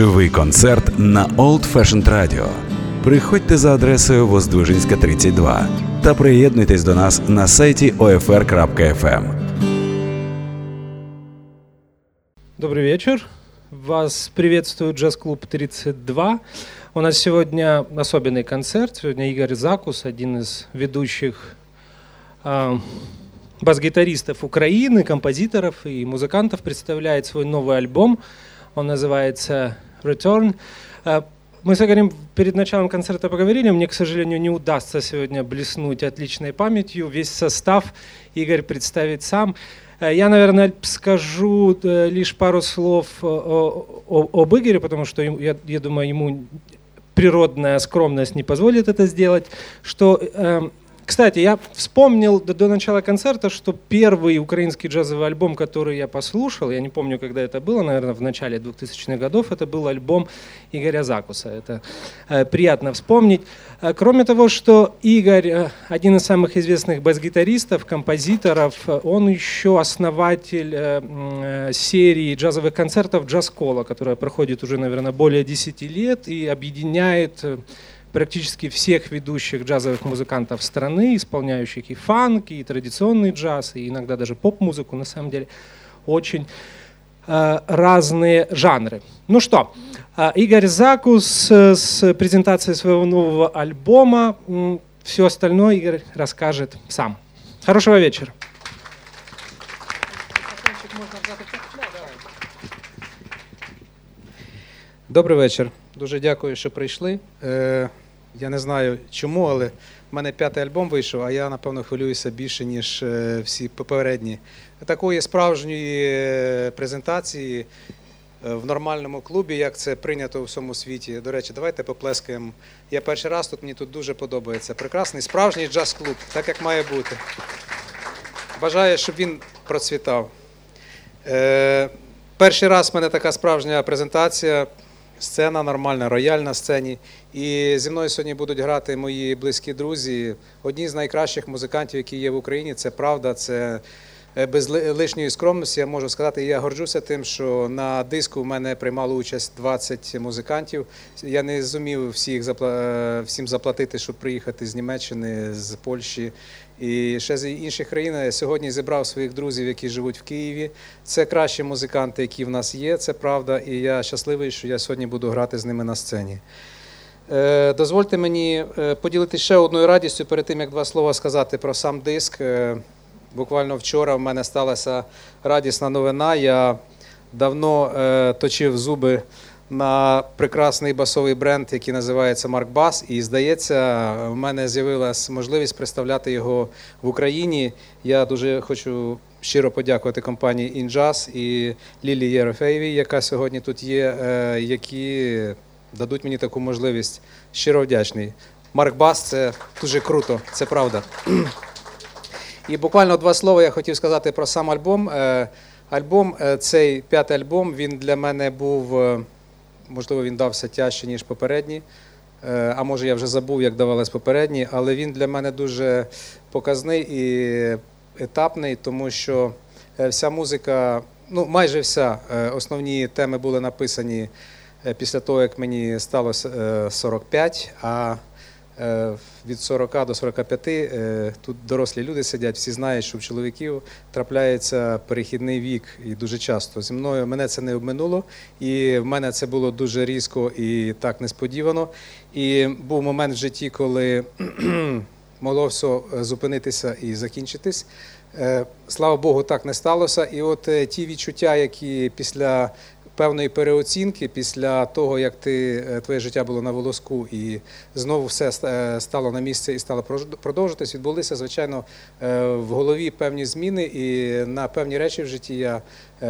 Живий концерт на Old Fashioned Radio. Приходьте за адресою Воздвижинська, 32 та приєднуйтесь до нас на сайті OFR.FM. Добрый вечер. Вас приветствует джаз-клуб 32. У нас сегодня особенный концерт. Сегодня Игорь Закус, один из ведущих э, бас-гитаристов Украины, композиторов и музыкантов, представляет свой новый альбом. Он называется Return. Э, мы с Игорем перед началом концерта поговорили. Мне, к сожалению, не удастся сегодня блеснуть отличной памятью. Весь состав Игорь представит сам. Э, я, наверное, скажу э, лишь пару слов об Игоре, потому что я, я думаю, ему природная скромность не позволит это сделать. Что э, кстати, я вспомнил до, до начала концерта, что первый украинский джазовый альбом, который я послушал, я не помню, когда это было, наверное, в начале 2000-х годов, это был альбом Игоря Закуса. Это э, приятно вспомнить. Э, кроме того, что Игорь э, один из самых известных бас-гитаристов, композиторов, э, он еще основатель э, э, серии джазовых концертов «Джаз-кола», которая проходит уже, наверное, более 10 лет и объединяет практически всех ведущих джазовых музыкантов страны, исполняющих и фанк, и традиционный джаз, и иногда даже поп-музыку, на самом деле, очень э, разные жанры. Ну что, э, Игорь Закус э, с презентацией своего нового альбома. Все остальное Игорь расскажет сам. Хорошего вечера. Добрий вечір. Дуже дякую, що прийшли. Я не знаю чому, але в мене п'ятий альбом вийшов, а я, напевно, хвилююся більше, ніж е, всі попередні. Такої справжньої е, презентації е, в нормальному клубі, як це прийнято у всьому світі. До речі, давайте поплескаємо. Я перший раз тут, мені тут дуже подобається. Прекрасний справжній джаз-клуб, так як має бути. Бажаю, щоб він процвітав. Перший раз в мене така справжня презентація. Сцена нормальна, рояль на сцені. І зі мною сьогодні будуть грати мої близькі друзі. Одні з найкращих музикантів, які є в Україні. Це правда, це е, без лишньої скромності. Я можу сказати, я горджуся тим, що на диску в мене приймало участь 20 музикантів. Я не зумів всіх е, всім заплатити, щоб приїхати з Німеччини, з Польщі. І ще з інших країн я сьогодні зібрав своїх друзів, які живуть в Києві. Це кращі музиканти, які в нас є, це правда. І я щасливий, що я сьогодні буду грати з ними на сцені. Е, дозвольте мені е, поділитися ще одною радістю перед тим, як два слова сказати про сам диск. Е, буквально вчора в мене сталася радісна новина. Я давно точив зуби на прекрасний басовий бренд, який називається Марк Бас. І здається, в мене з'явилася можливість представляти його в Україні. Я дуже хочу щиро подякувати компанії Інджаз і Лілі Єрофеєвій, яка сьогодні тут є, які дадуть мені таку можливість. Щиро вдячний. Марк Бас це дуже круто, це правда. І буквально два слова я хотів сказати про сам альбом. Е, альбом, е, цей п'ятий альбом, він для мене був, е, можливо, він дався тяжче, ніж попередній. А може я вже забув, як давались попередні, але він для мене дуже показний і етапний, тому що вся музика, ну майже вся основні теми були написані. Е, після того, як мені сталося 45, е, а е, від 40 до 45 тут дорослі люди сидять, всі знають, що в чоловіків трапляється перехідний вік, і дуже часто зі мною мене це не обминуло, і в мене це було дуже різко і так несподівано. І був момент в житті, коли могло все зупинитися і закінчитись. Слава Богу, так не сталося. І от ті відчуття, які після певної переоцінки після того, як ти е, твоє життя було на волоску, і знову все е, стало на місце і стало продовжуватись, відбулися звичайно е, в голові певні зміни, і на певні речі в житті я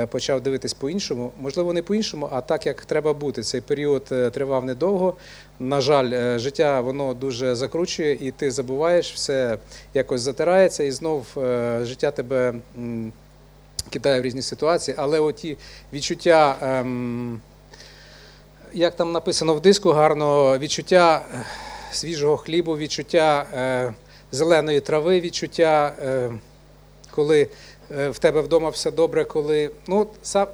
почав дивитись по-іншому. Можливо, не по-іншому, а так як треба бути. Цей період тривав недовго. На жаль, життя воно дуже закручує, і ти забуваєш, все якось затирається, і знов життя тебе кидає в різні ситуації, але оті відчуття, ем, як там написано в диску, гарно відчуття е, свіжого хлібу, відчуття е, зеленої трави, відчуття, е, коли е, в тебе вдома все добре, коли ну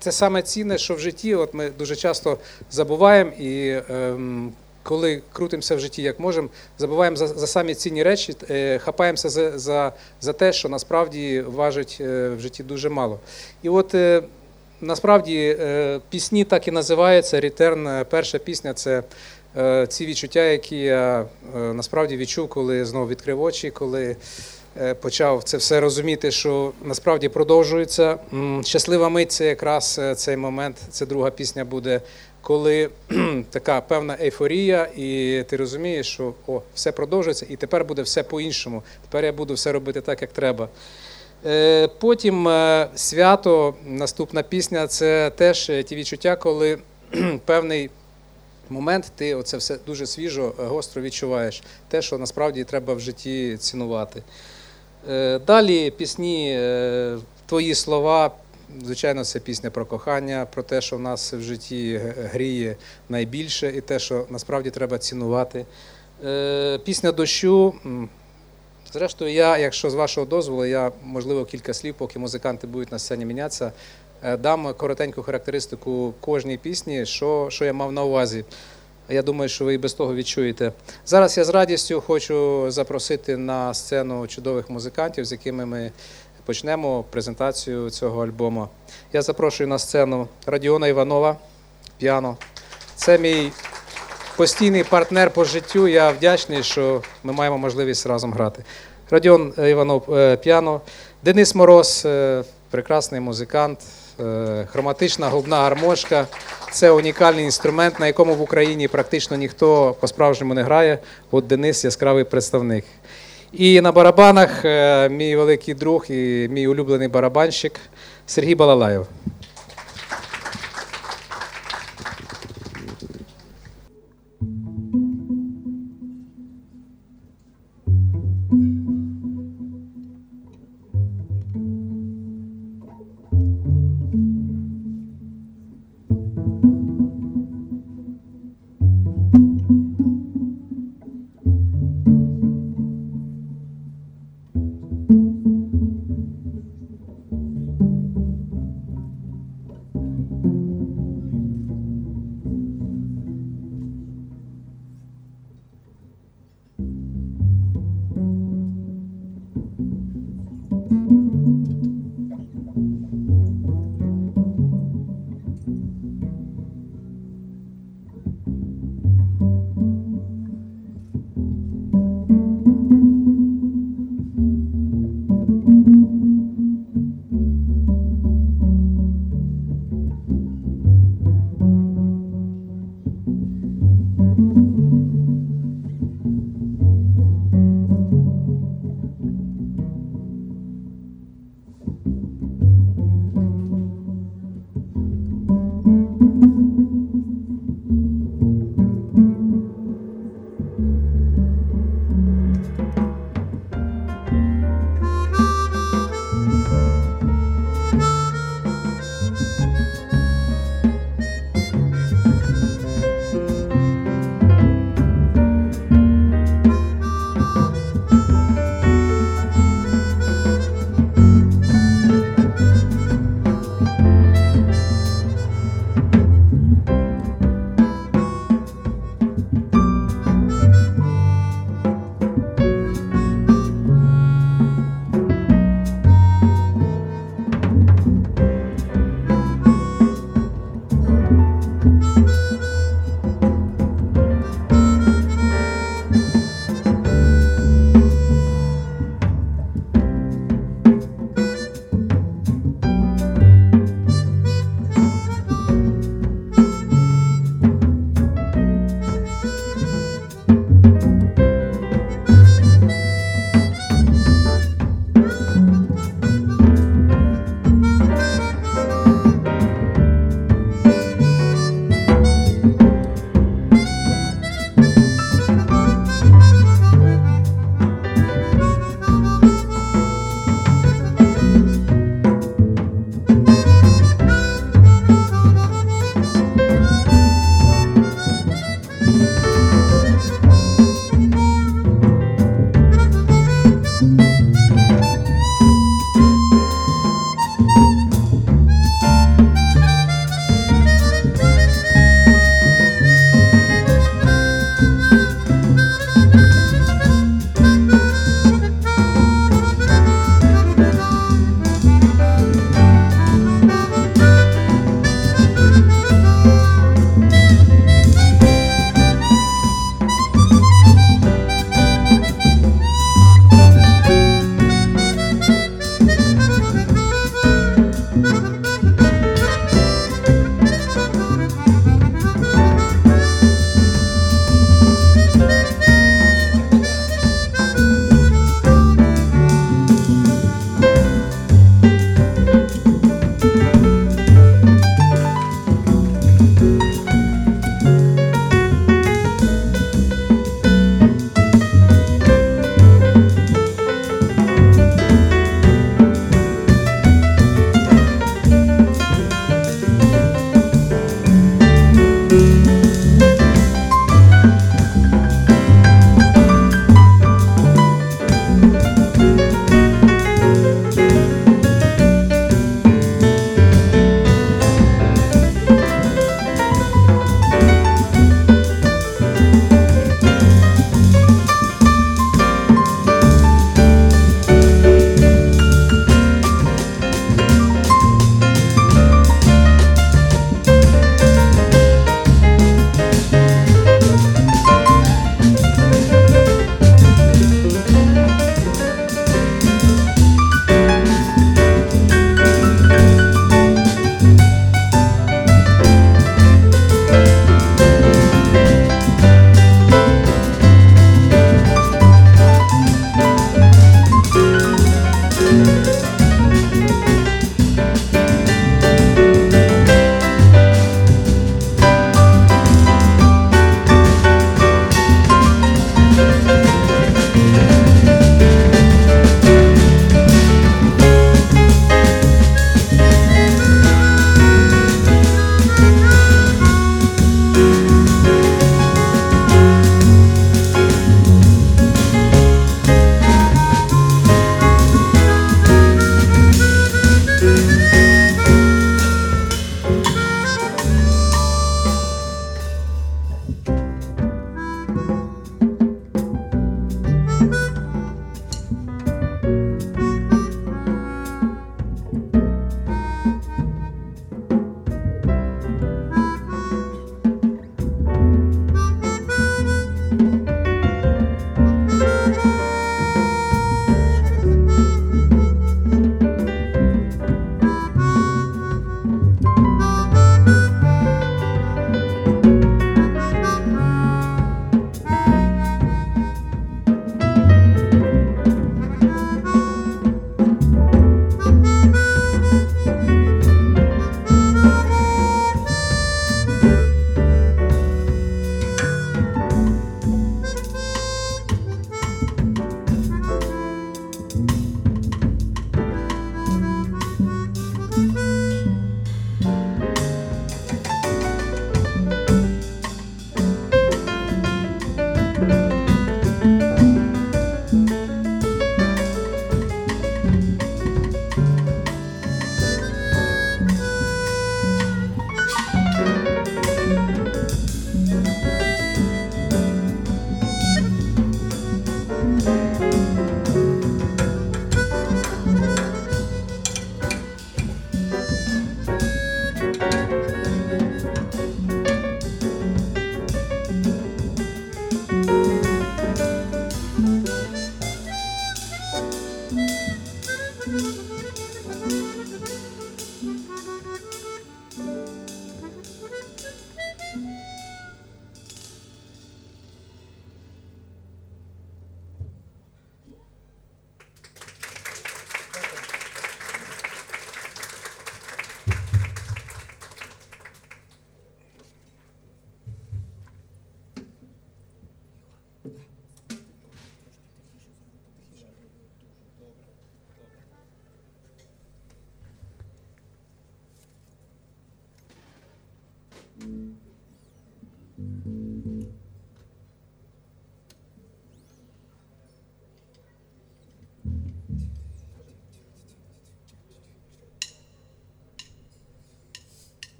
це саме цінне, що в житті. От ми дуже часто забуваємо і. Ем, коли крутимося в житті, як можемо, забуваємо за за самі цінні речі, е, хапаємося за за, за те, що насправді важить е, в житті дуже мало. І от е, насправді пісні так і називаються. Ретерн. Перша пісня це ці відчуття, які я насправді відчув, коли знову відкрив очі, коли почав це все розуміти, що насправді продовжується. Щаслива мить це якраз цей момент. Це друга пісня буде коли така певна ейфорія, і ти розумієш, що о, все продовжується, і тепер буде все по-іншому. Тепер я буду все робити так, як треба. Е, потім е, свято, наступна пісня це теж ті відчуття, коли певний момент ти оце все дуже свіжо, е, гостро відчуваєш. Те, що насправді треба в житті цінувати. Далі пісні, твої слова. Звичайно, це пісня про кохання, про те, що в нас в житті гріє найбільше, і те, що насправді треба цінувати. Е, пісня дощу. Зрештою, я, якщо з вашого дозволу, я можливо кілька слів, поки музиканти будуть на сцені мінятися, е, дам коротеньку характеристику кожній пісні, що, що я мав на увазі. Я думаю, що ви і без того відчуєте. Зараз я з радістю хочу запросити на сцену чудових музикантів, з якими ми почнемо презентацію цього альбому. Я запрошую на сцену Радіона Іванова, піано. Це мій постійний партнер по життю. Я вдячний, що ми маємо можливість разом грати. Радіон Іванов е, піано, Денис Мороз, е, прекрасний музикант, е, хроматична губна гармошка. Це унікальний інструмент, на якому в Україні практично ніхто по-справжньому не грає. От Денис яскравий представник. І на барабанах е, мій великий друг і мій улюблений барабанщик Сергій Балалаєв.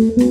Mm-hmm.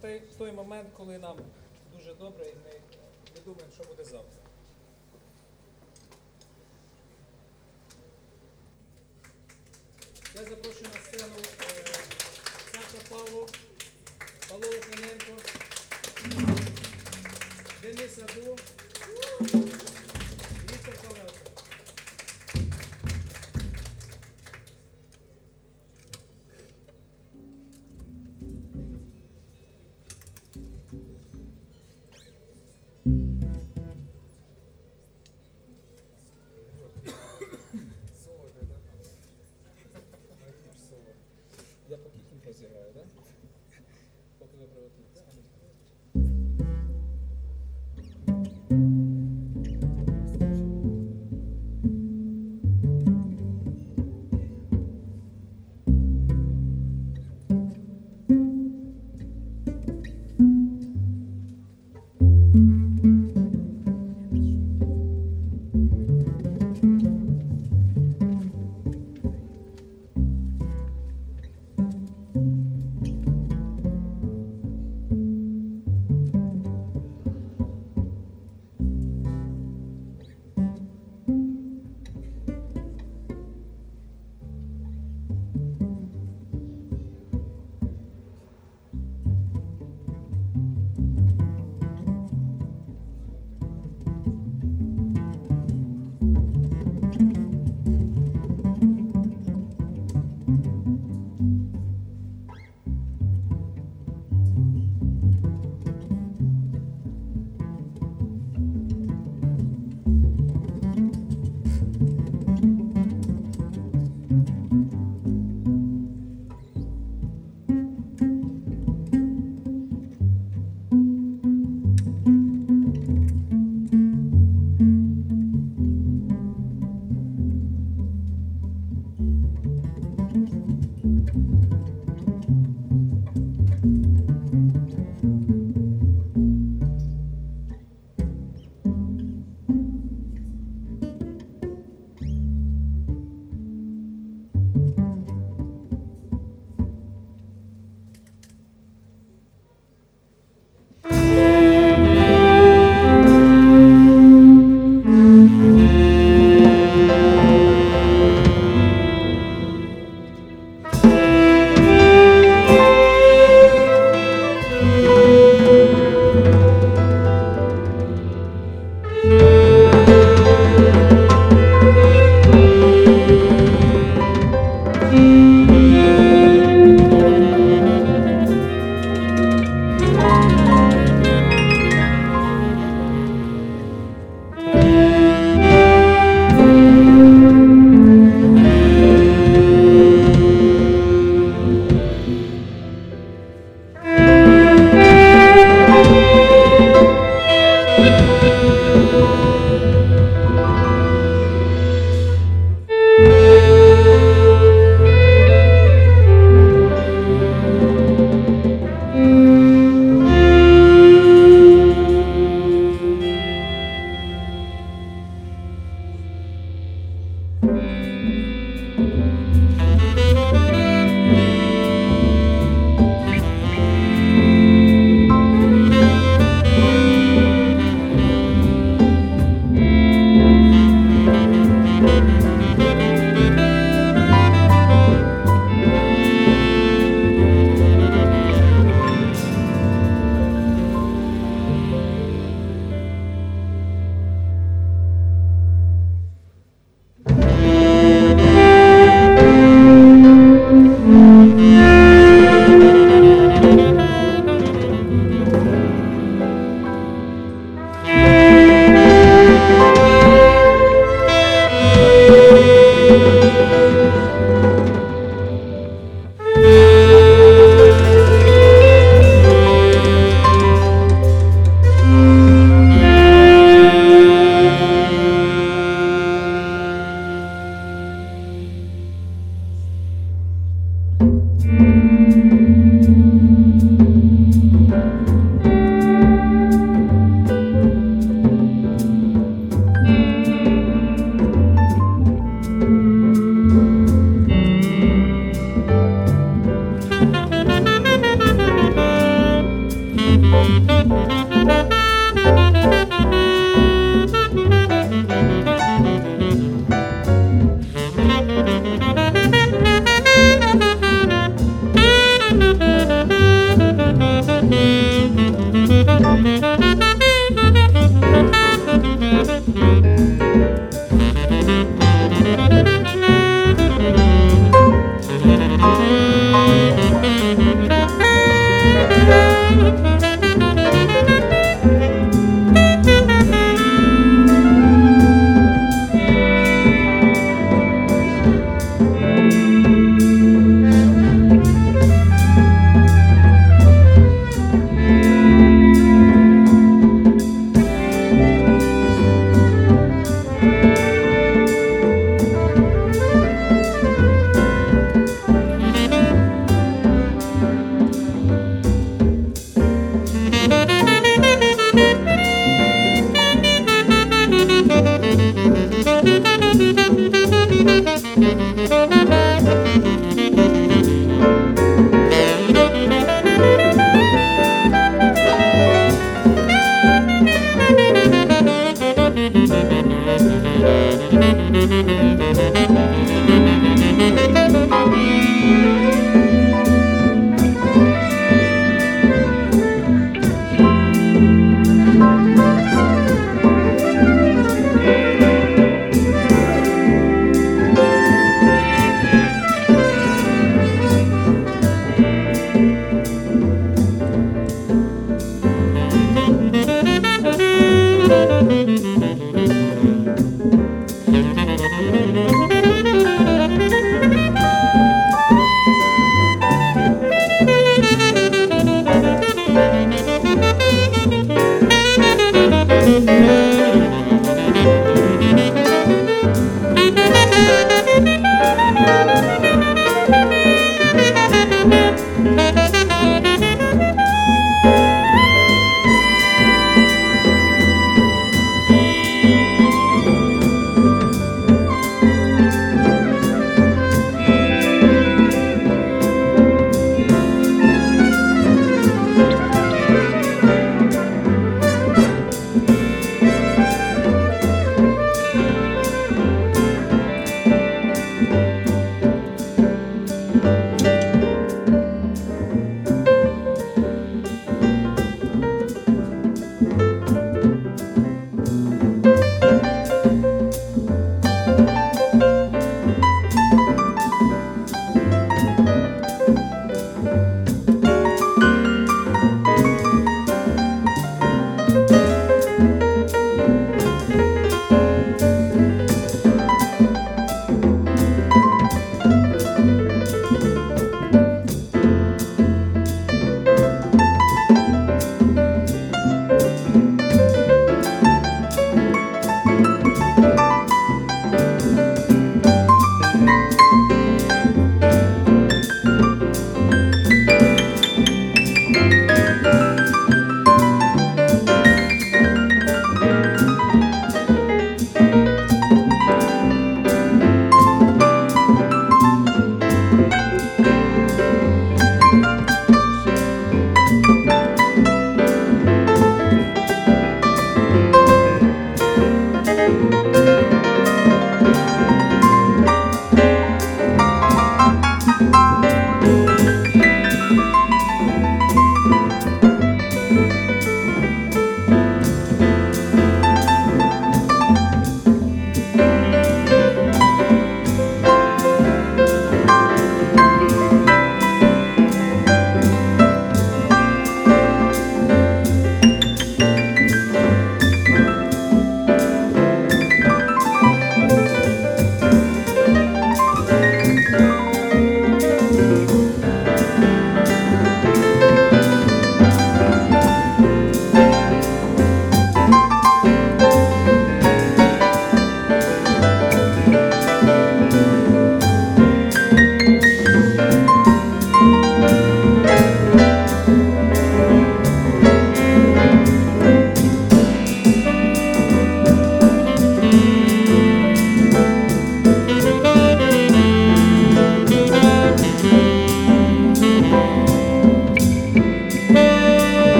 той той момент, коли нам дуже добре, і ми не думаємо, що буде завтра.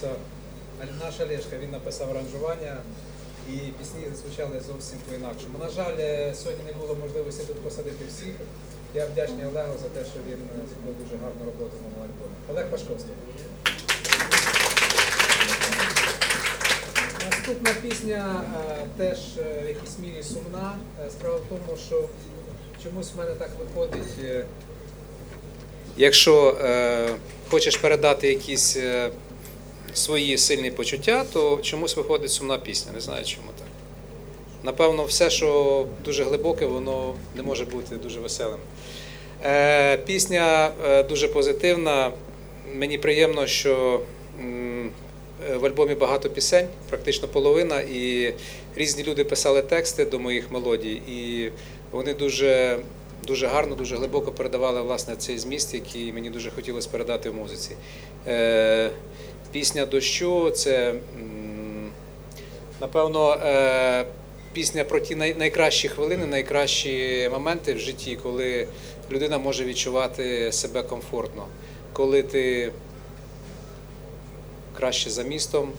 повернувся наш Олешка, він написав аранжування і пісні звучали зовсім по-інакшому. На жаль, е, сьогодні не було можливості тут посадити всіх. Я вдячний Олегу за те, що він е, зробив дуже гарну роботу на моєму альбомі. Олег Пашковський. Наступна пісня е, теж в якійсь мірі сумна. Справа в тому, що чомусь в мене так виходить. Якщо е, хочеш передати якісь свої сильні почуття, то чомусь виходить сумна пісня. Не знаю, чому так. Напевно, все, що дуже глибоке, воно не може бути дуже веселим. Е, пісня е, дуже позитивна. Мені приємно, що е, в альбомі багато пісень, практично половина, і різні люди писали тексти до моїх мелодій, і вони дуже дуже гарно, дуже глибоко передавали власне цей зміст, який мені дуже хотілося передати в музиці. Пісня дощу це, напевно, е, пісня про ті найкращі хвилини, найкращі моменти в житті, коли людина може відчувати себе комфортно, коли ти краще за містом,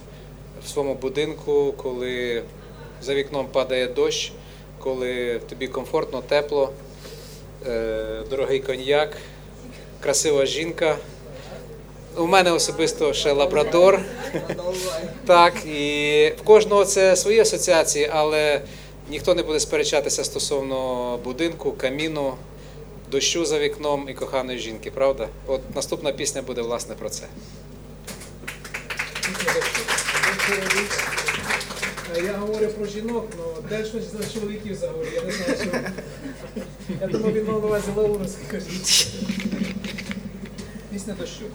в своєму будинку, коли за вікном падає дощ, коли тобі комфортно, тепло, е, дорогий коньяк, красива жінка. У мене особисто ще лабрадор. Так, і в кожного це свої асоціації, але ніхто не буде сперечатися стосовно будинку, каміну, дощу за вікном і коханої жінки, правда? От наступна пісня буде власне про це. Я говорю про жінок, але де щось за чоловіків заговорю, я не знаю, що. Я думав, він мав на увазі скажіть. Пісня дощу.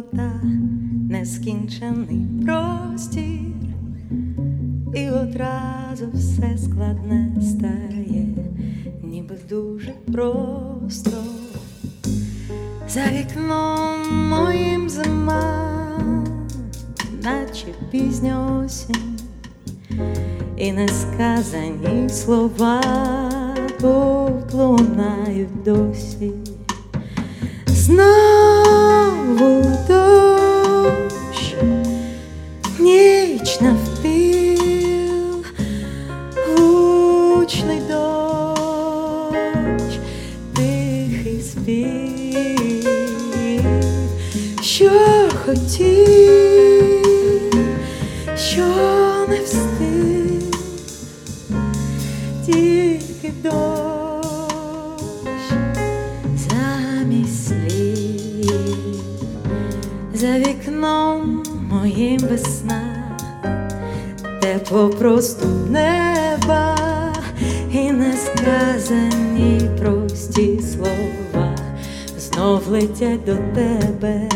Вода, нескінчений простір, і одразу все складне стає, ніби дуже просто. За вікном моїм зима, наче пізня осінь, і несказані слова тут лунають досі. Знову дощ, ніч навпіл, гучний дощ, тихий спів, що хотів, моїм весна, тепло просто неба і несказані прості слова знов летять до тебе.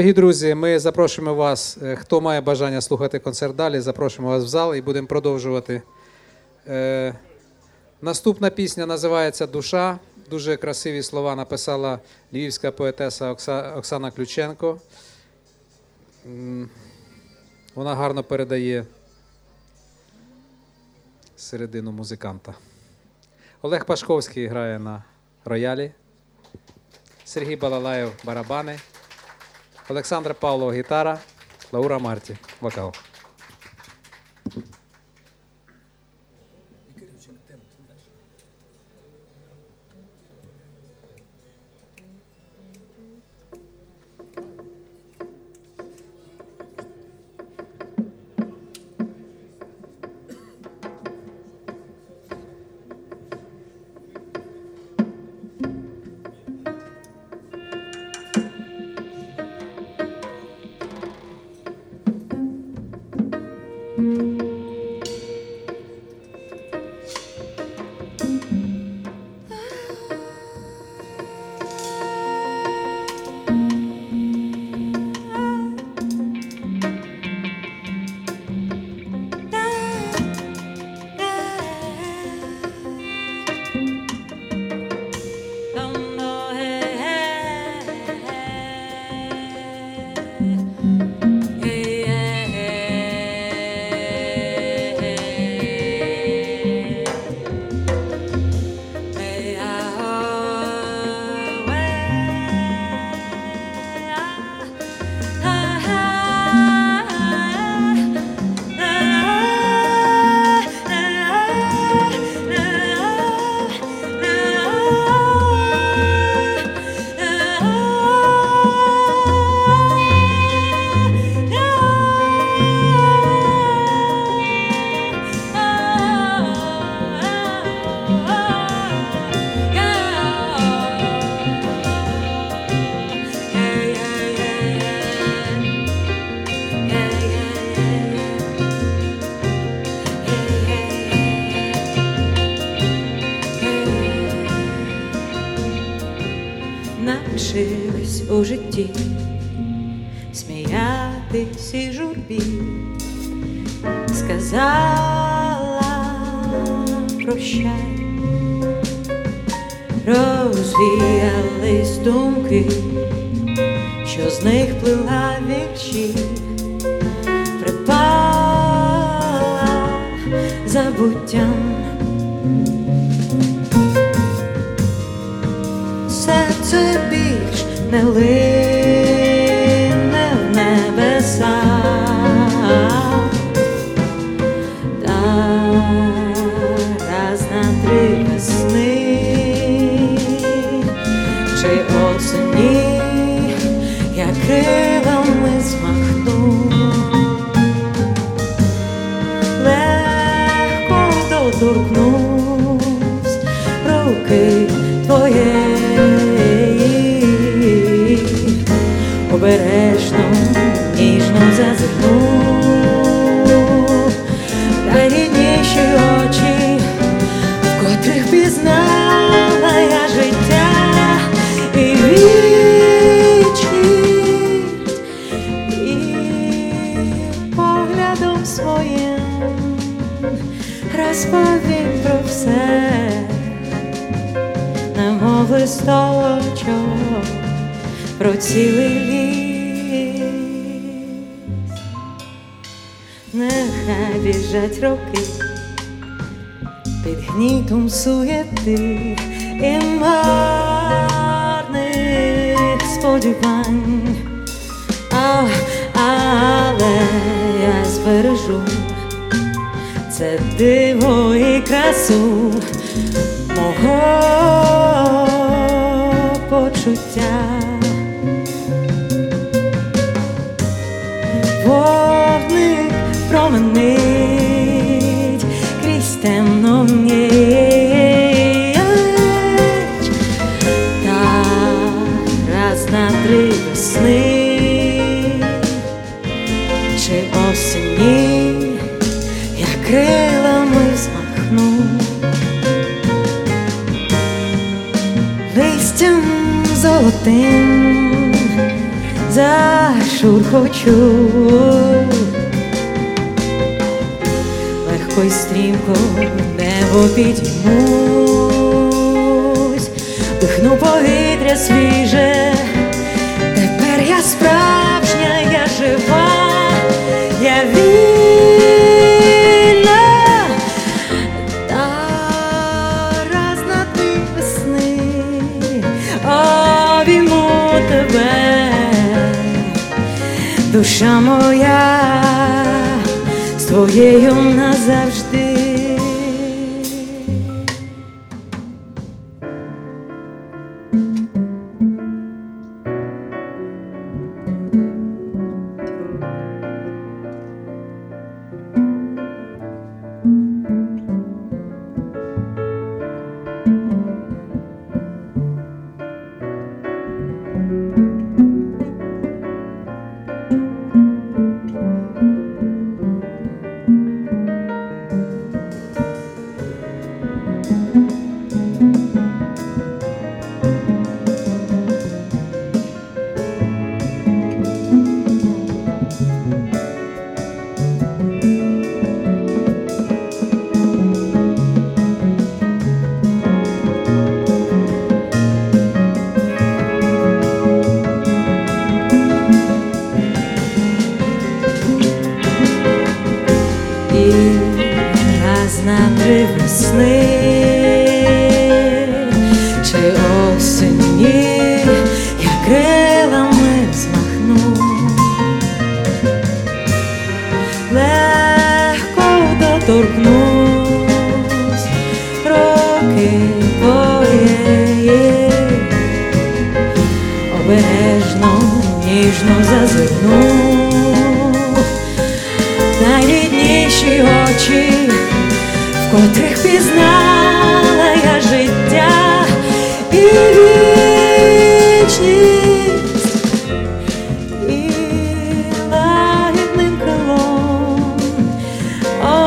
Дорогі друзі, ми запрошуємо вас, е, хто має бажання слухати концерт далі, запрошуємо вас в зал і будемо продовжувати. Е, наступна пісня називається Душа. Дуже красиві слова написала львівська поетеса Окса- Оксана Ключенко. Вона гарно передає середину музиканта. Олег Пашковський грає на роялі, Сергій Балалаєв барабани. Олександра Павлова гітара, Лаура Марті вокал. У про цілий ліс. Нехай біжать роки під гнітом суєти і марних сподівань. Але я збережу це диво і красу мого почуття. Променить крізь темну. Та раз чи осені я крилами змахну, листям золотим зашурхочу, й стрімко в небо підіймусь, дихну повітря свіже, тепер я справжня, я жива, я вільна, та раз на три весни обійму тебе, душа моя з твоєю назавжди. і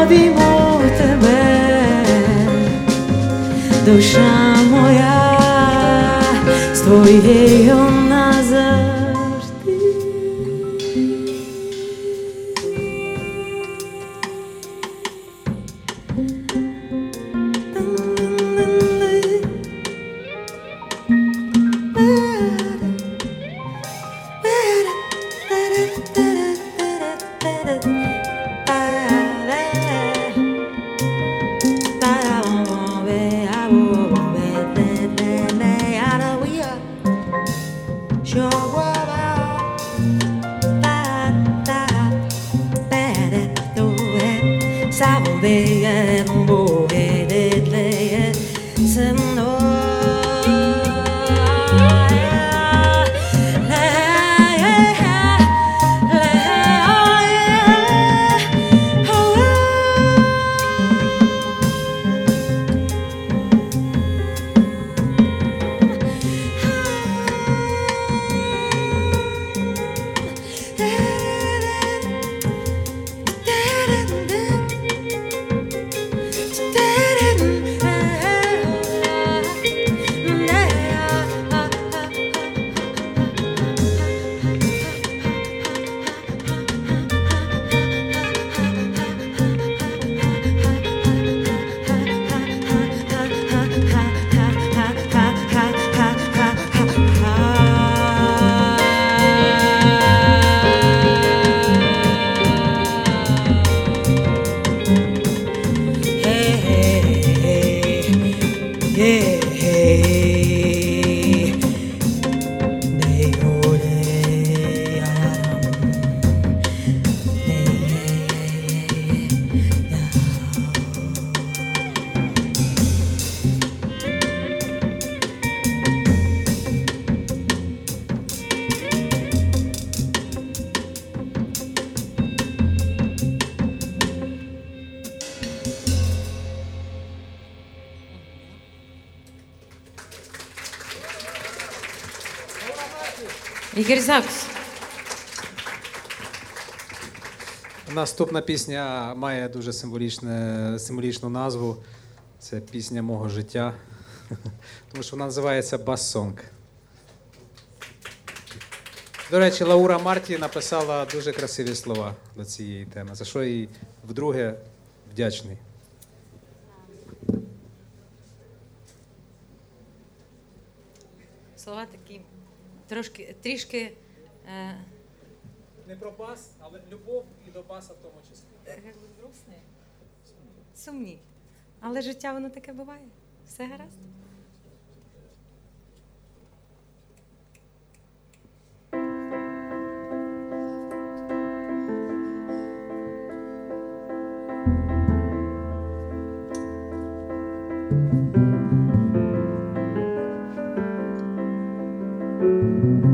обійму тебе, душа моя з твоєю Наступна пісня має дуже символічне, символічну назву. Це пісня мого життя. Тому що вона називається Бассонг. До речі, Лаура Марті написала дуже красиві слова до цієї теми, за що їй вдруге вдячний. Слова такі трошки, трішки е, Не про бас, але любов і до в тому числі. грустні. Сумні. Але життя воно таке буває. Все гаразд. Тримай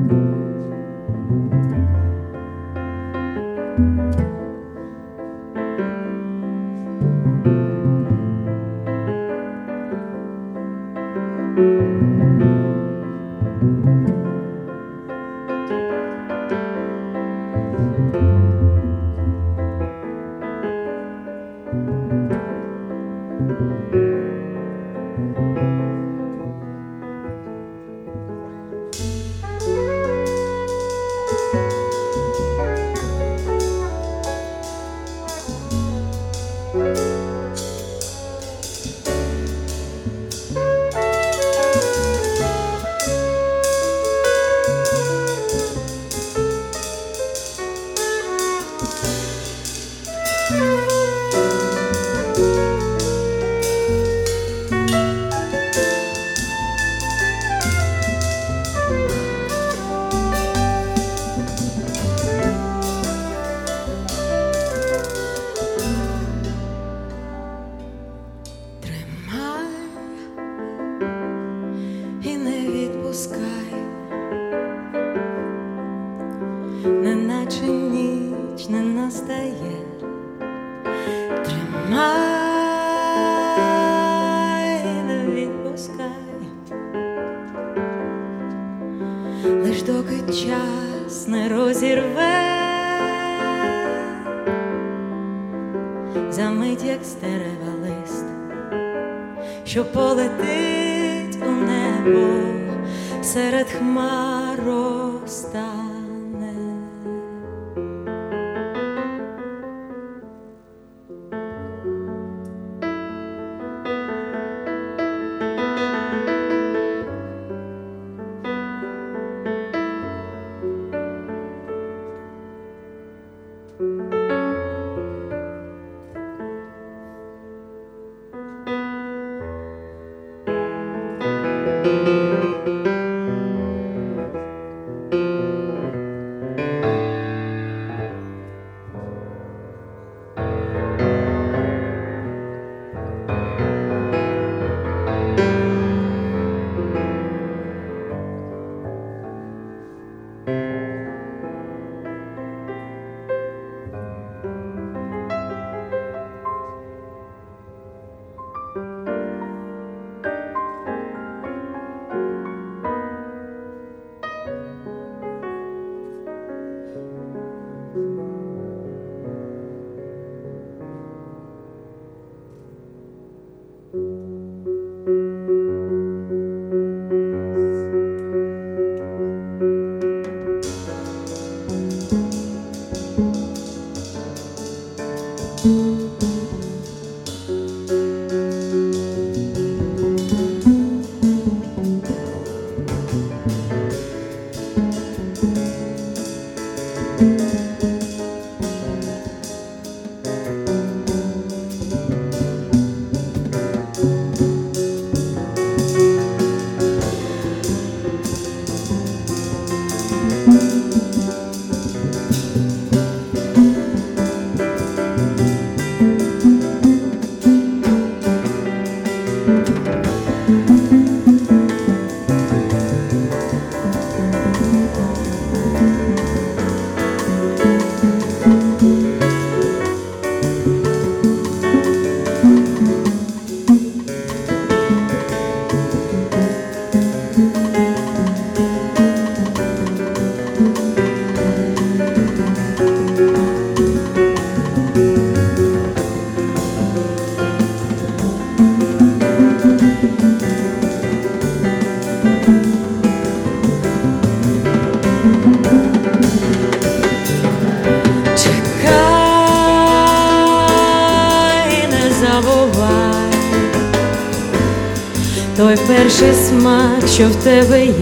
що в тебе є.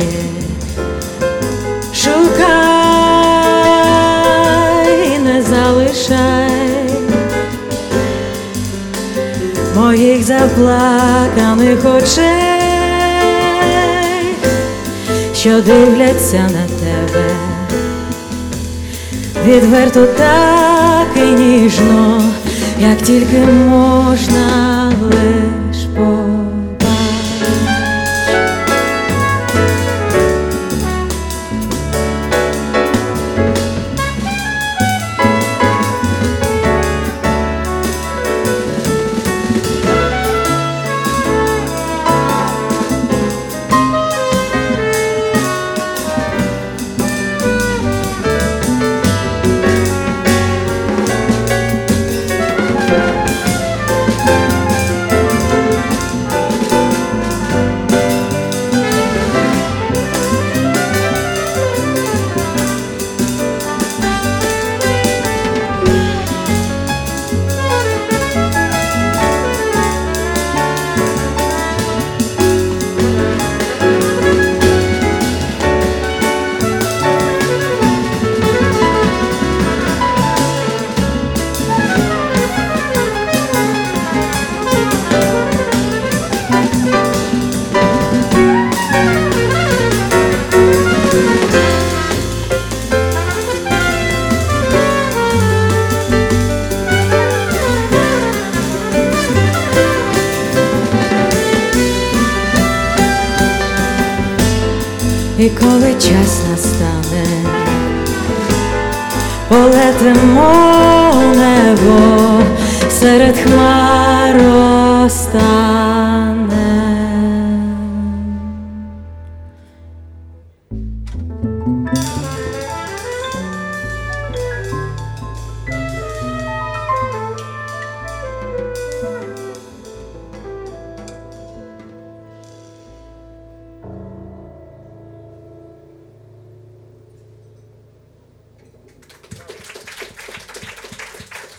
Шукай, не залишай моїх заплаканих очей, що дивляться на тебе. Відверто так і ніжно, як тільки можна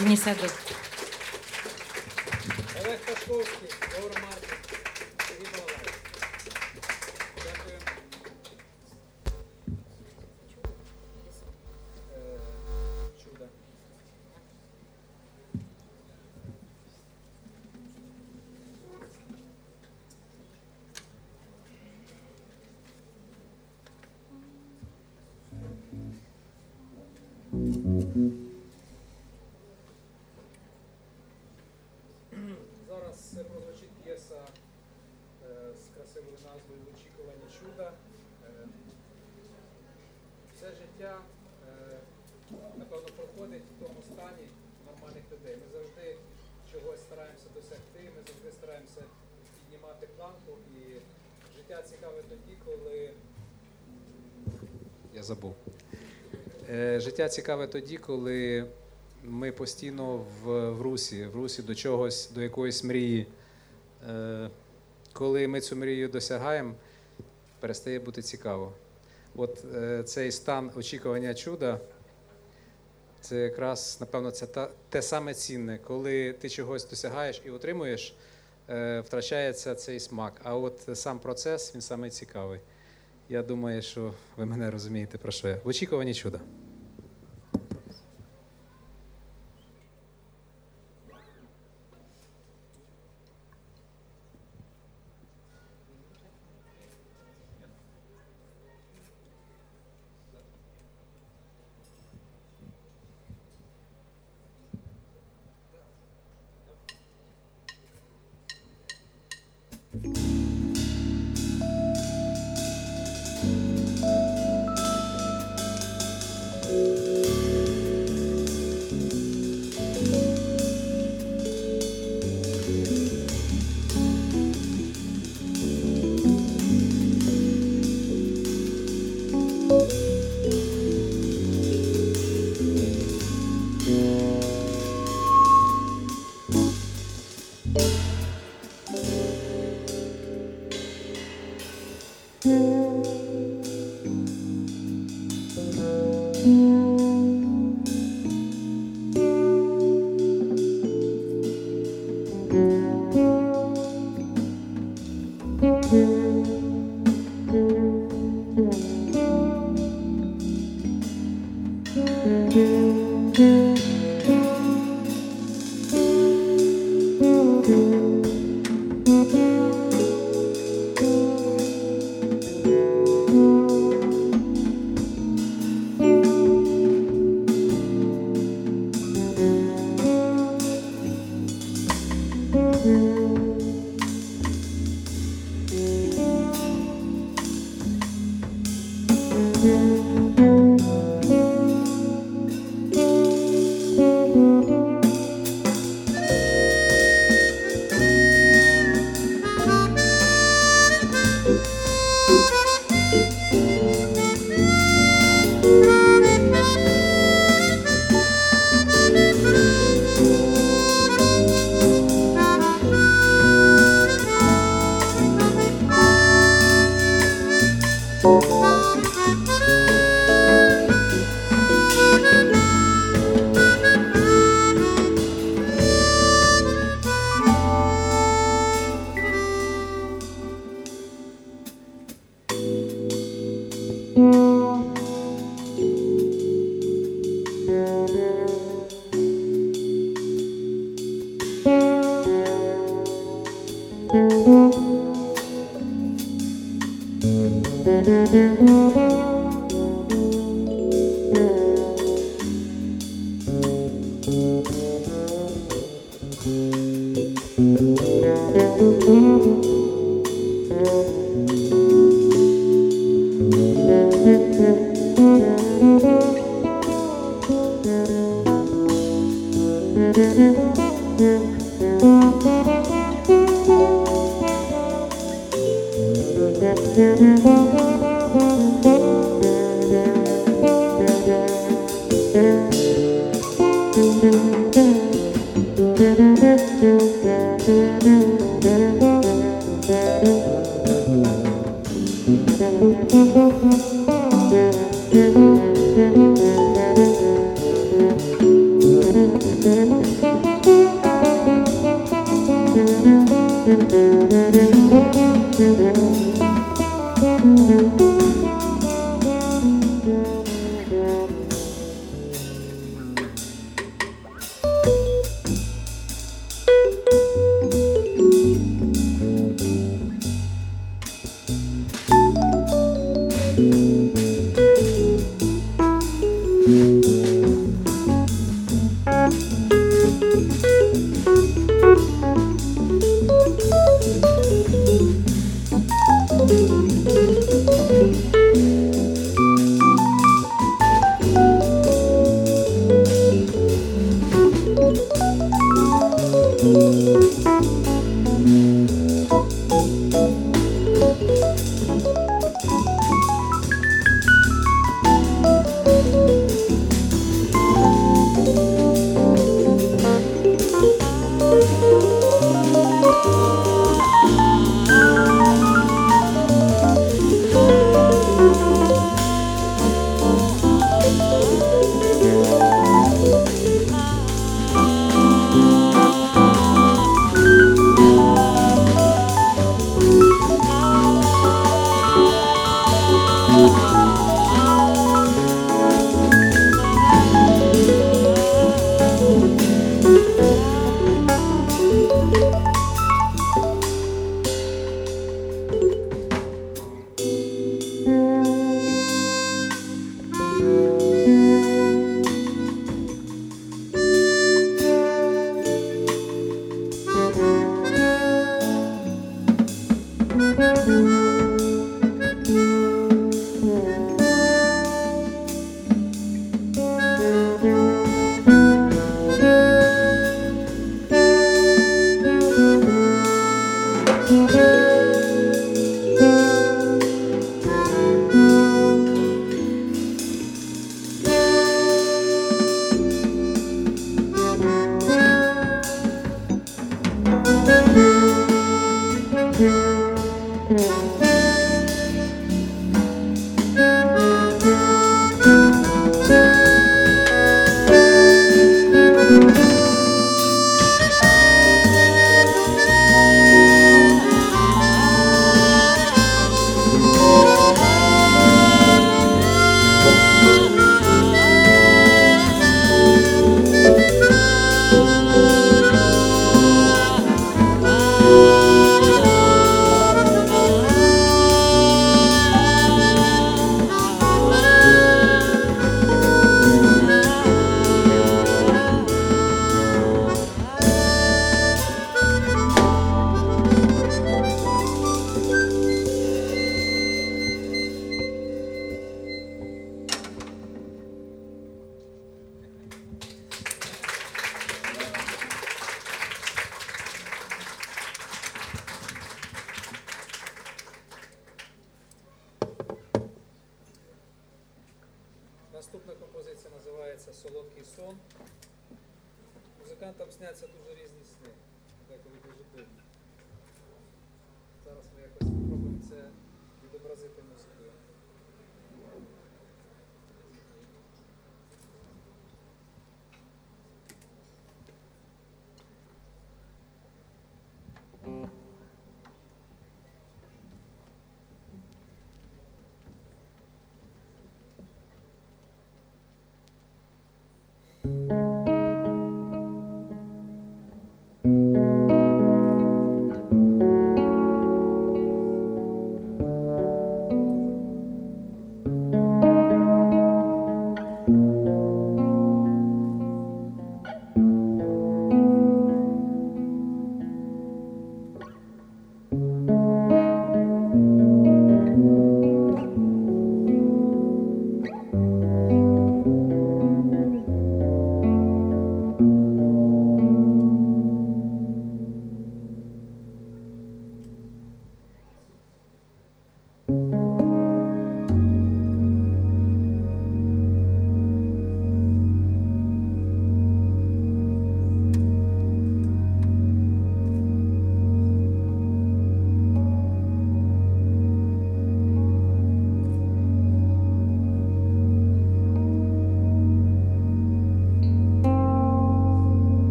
Денис Агров. Життя е, напевно проходить в тому стані нормальних людей. Ми завжди чогось стараємося досягти, ми завжди стараємося піднімати планку і життя цікаве тоді, коли. Я забув. Е, Життя цікаве тоді, коли ми постійно в, в русі, в русі до чогось, до якоїсь мрії. Е, Коли ми цю мрію досягаємо, перестає бути цікаво. От е, цей стан очікування чуда, це якраз, напевно, це та, те саме цінне, коли ти чогось досягаєш і отримуєш, е, втрачається цей смак. А от сам процес, він саме цікавий. Я думаю, що ви мене розумієте про що я. В очікуванні чуда.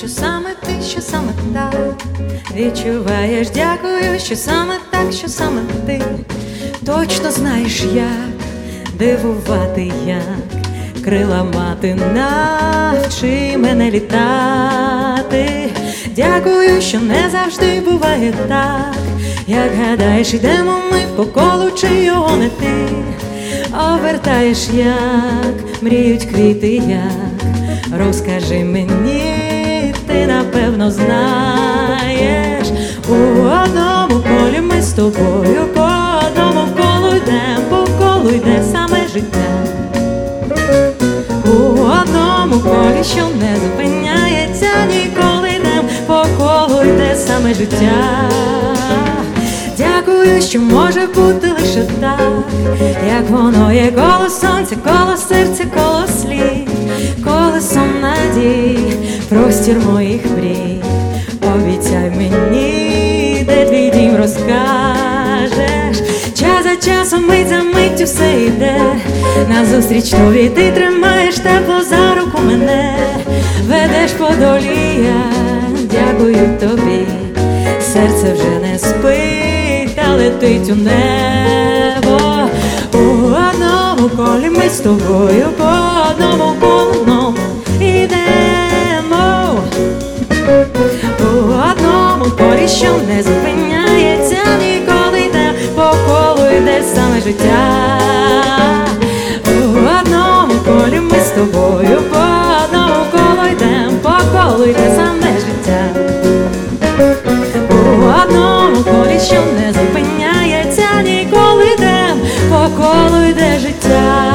Що саме ти, що саме так відчуваєш. Дякую, що саме так, що саме ти точно знаєш, як дивувати, як крила мати, навчи мене літати. Дякую, що не завжди буває так, як гадаєш, йдемо ми по колу, чи його не ти обертаєш, як мріють квіти, як розкажи мені, ти напевно знаєш у одному полі ми з тобою, по одному колу йдем, по колу йде саме життя. У одному колі, що не зупиняється, ніколи йдем, по колу йде саме життя. Дякую, що може бути лише так, як воно є коло сонця, коло серця, коло слів, колесом надій, простір моїх мрій. Обіцяй мені, де твій дім розкажеш. Час за часом, мить за миттю все йде. Назустріч тобі ти тримаєш тепло за руку мене, ведеш по долі, я дякую тобі. Серце вже не спить, та летить у небо. У одному колі ми з тобою, по одному колу що не зупиняється, ніколи йде, по колу йде саме життя. У одному полі ми з тобою, по одному колу йдем, по колу йде саме життя. У одному полі, що не зупиняється, ніколи йдем, по колу йде життя.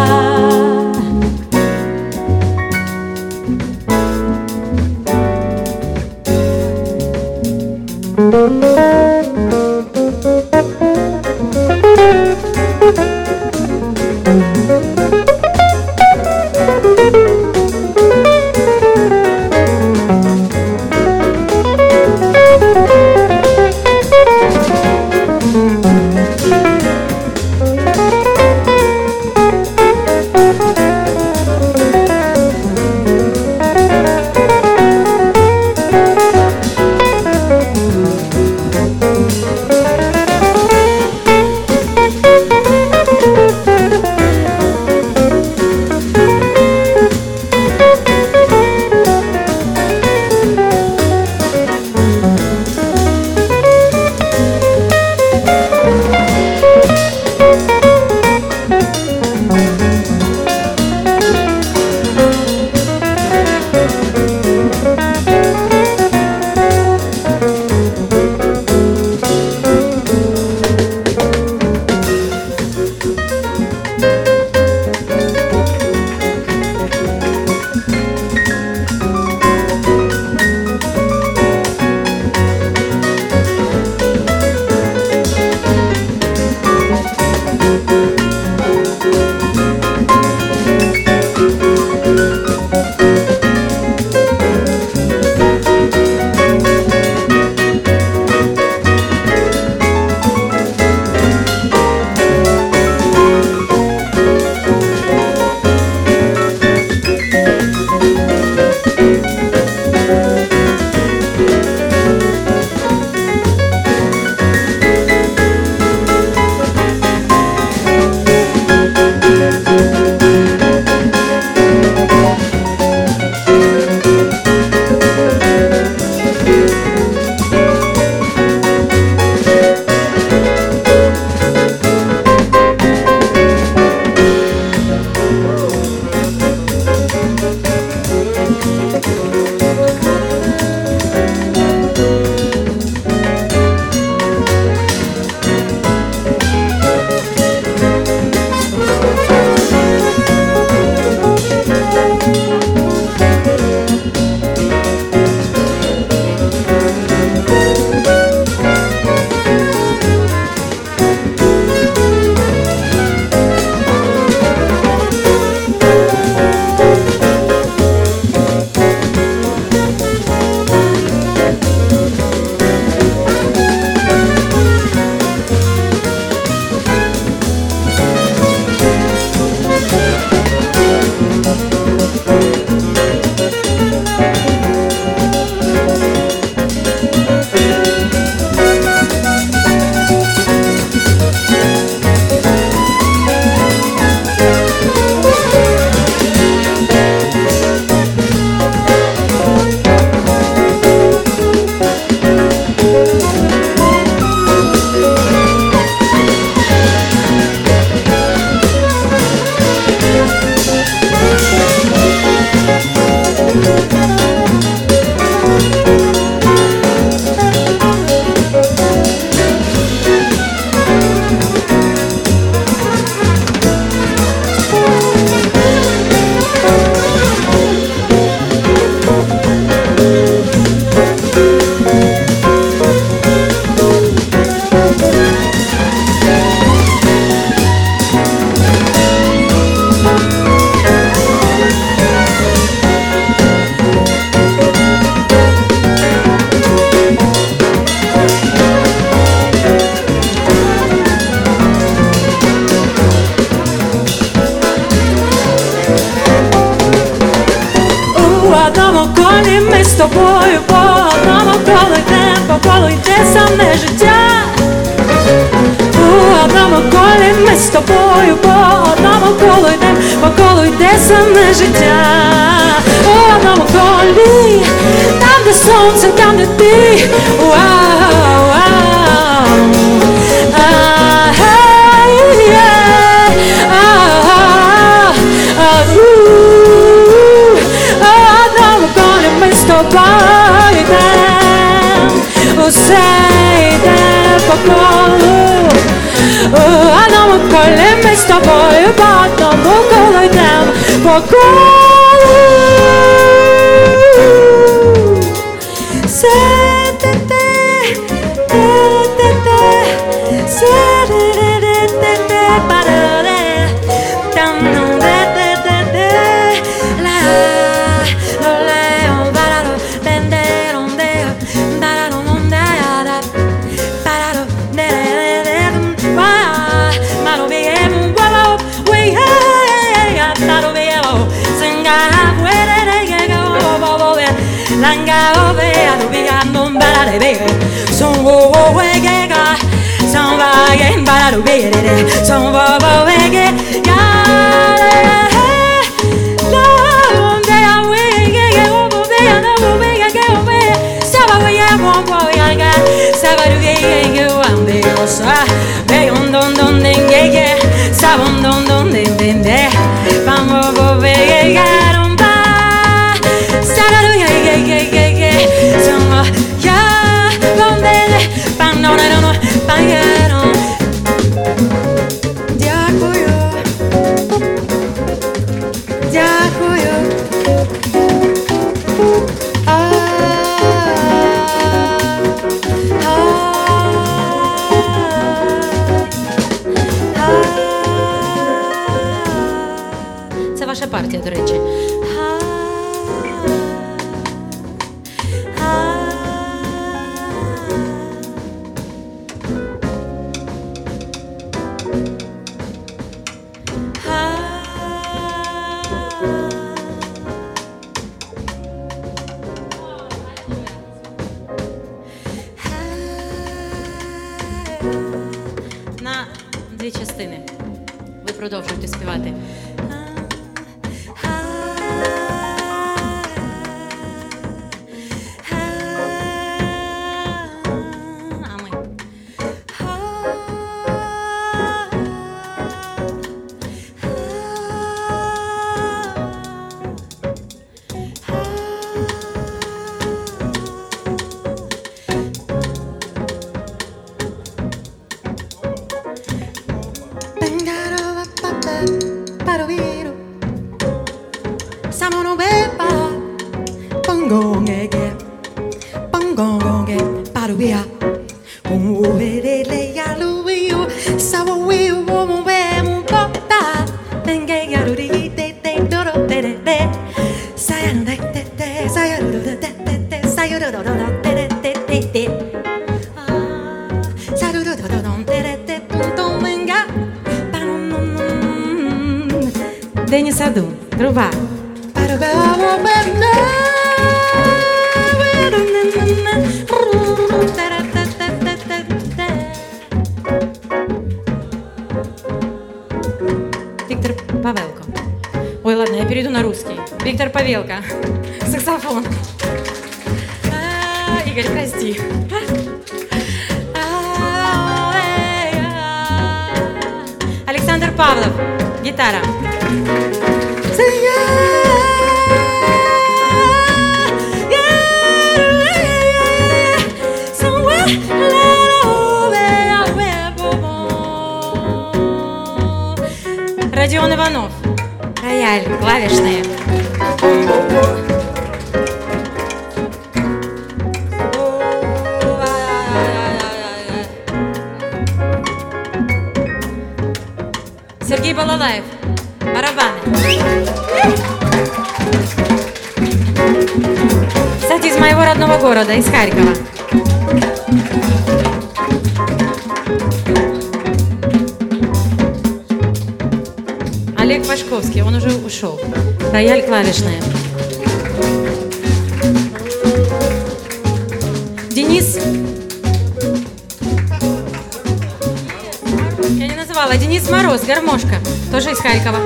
Дед Мороз, гармошка, тоже из Харькова.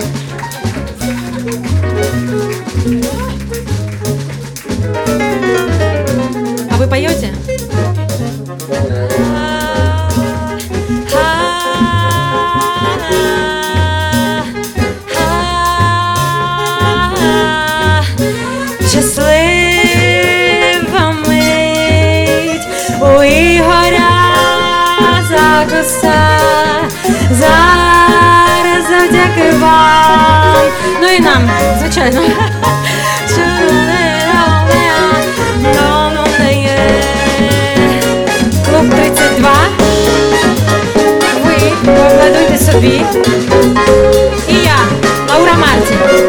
А вы поете? tam, звичайно. Клуб 32. Ви поглядуйте собі. І я, Лаура Мартін.